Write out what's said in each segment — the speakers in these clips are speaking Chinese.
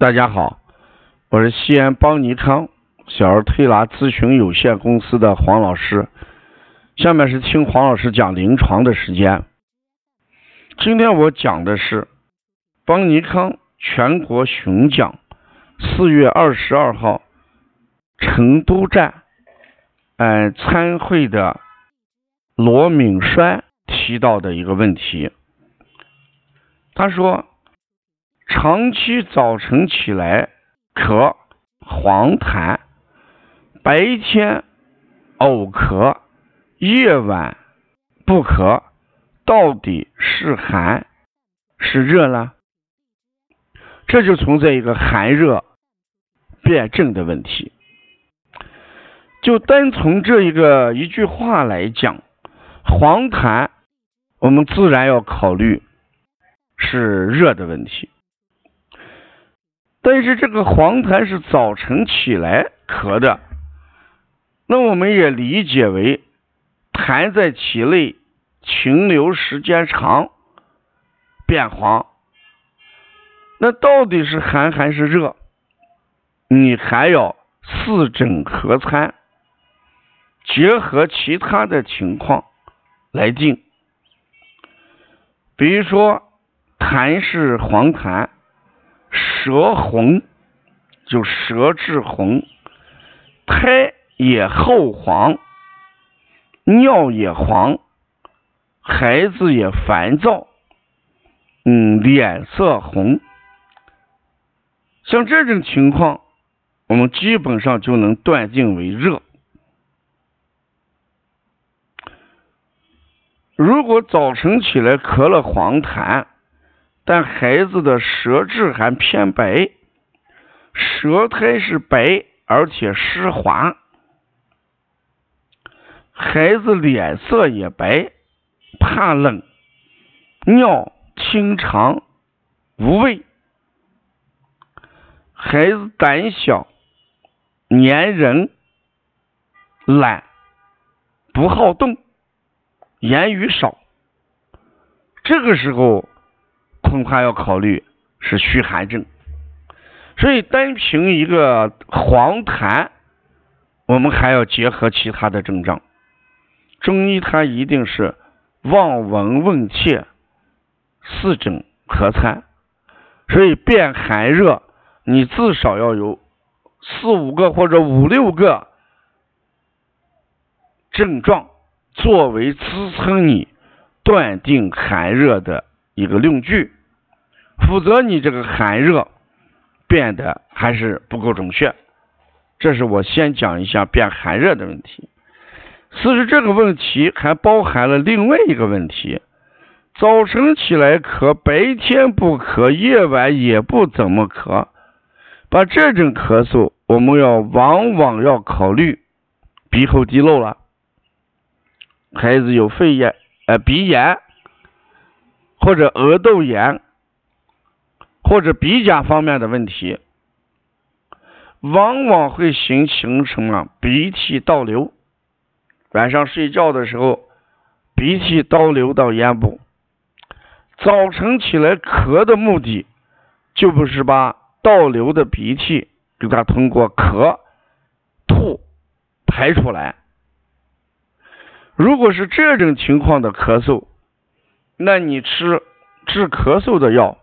大家好，我是西安邦尼康小儿推拿咨询有限公司的黄老师。下面是听黄老师讲临床的时间。今天我讲的是邦尼康全国巡讲四月二十二号成都站嗯参会的罗敏栓提到的一个问题。他说。长期早晨起来咳黄痰，白天偶咳，夜晚不咳，到底是寒是热呢？这就存在一个寒热辩证的问题。就单从这一个一句话来讲，黄痰我们自然要考虑是热的问题。但是这个黄痰是早晨起来咳的，那我们也理解为痰在体内停留时间长变黄。那到底是寒还是热？你还要四诊合参，结合其他的情况来定。比如说痰是黄痰。舌红，就舌质红，苔也厚黄，尿也黄，孩子也烦躁，嗯，脸色红，像这种情况，我们基本上就能断定为热。如果早晨起来咳了黄痰，但孩子的舌质还偏白，舌苔是白而且湿滑，孩子脸色也白，怕冷，尿清长无味，孩子胆小、粘人、懒、不好动、言语少，这个时候。恐怕要考虑是虚寒症，所以单凭一个黄痰，我们还要结合其他的症状。中医它一定是望闻问切，四诊合参，所以辨寒热，你至少要有四五个或者五六个症状作为支撑你断定寒热的一个论据。否则，你这个寒热变得还是不够准确。这是我先讲一下变寒热的问题。其实这个问题还包含了另外一个问题：早晨起来咳，白天不咳，夜晚也不怎么咳。把这种咳嗽，我们要往往要考虑鼻后滴漏了，孩子有肺炎、呃鼻炎或者额窦炎。或者鼻甲方面的问题，往往会形形成了鼻涕倒流。晚上睡觉的时候，鼻涕倒流到咽部。早晨起来咳的目的，就不是把倒流的鼻涕给它通过咳、吐排出来。如果是这种情况的咳嗽，那你吃治咳嗽的药。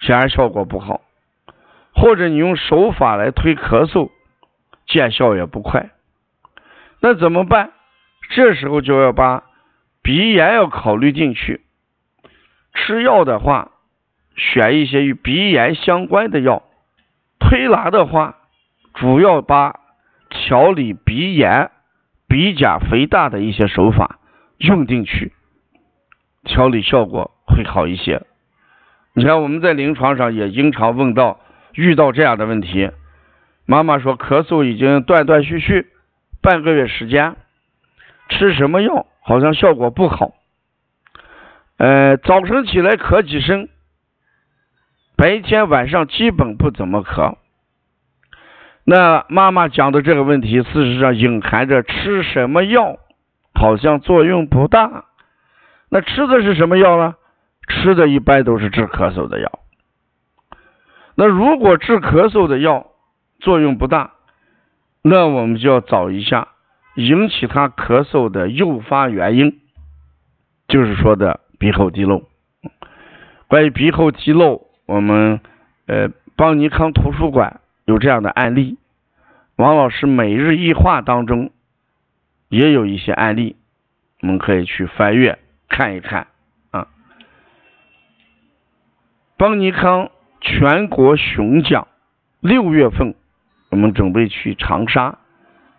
显然效果不好，或者你用手法来推咳嗽，见效也不快。那怎么办？这时候就要把鼻炎要考虑进去。吃药的话，选一些与鼻炎相关的药；推拿的话，主要把调理鼻炎、鼻甲肥大的一些手法用进去，调理效果会好一些。你看，我们在临床上也经常问到遇到这样的问题，妈妈说咳嗽已经断断续续半个月时间，吃什么药好像效果不好。呃，早晨起来咳几声，白天晚上基本不怎么咳。那妈妈讲的这个问题，事实上隐含着吃什么药好像作用不大。那吃的是什么药呢？吃的一般都是治咳嗽的药，那如果治咳嗽的药作用不大，那我们就要找一下引起他咳嗽的诱发原因，就是说的鼻后滴漏。关于鼻后滴漏，我们呃邦尼康图书馆有这样的案例，王老师每日一话当中也有一些案例，我们可以去翻阅看一看邦尼康全国熊奖六月份，我们准备去长沙，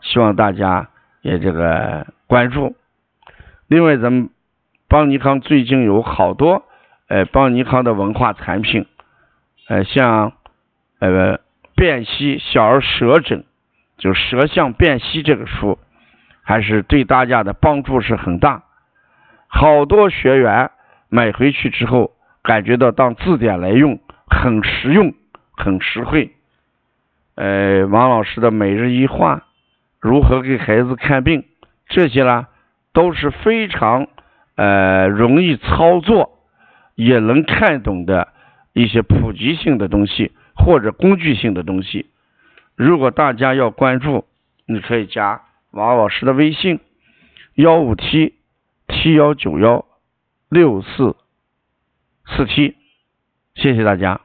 希望大家也这个关注。另外，咱们邦尼康最近有好多。呃，邦尼康的文化产品，呃，像呃辨析小儿舌诊，就舌象辨析这个书，还是对大家的帮助是很大。好多学员买回去之后，感觉到当字典来用，很实用，很实惠。呃，王老师的每日一话，如何给孩子看病，这些呢都是非常呃容易操作。也能看懂的一些普及性的东西或者工具性的东西，如果大家要关注，你可以加王老师的微信：幺五七七幺九幺六四四七，谢谢大家。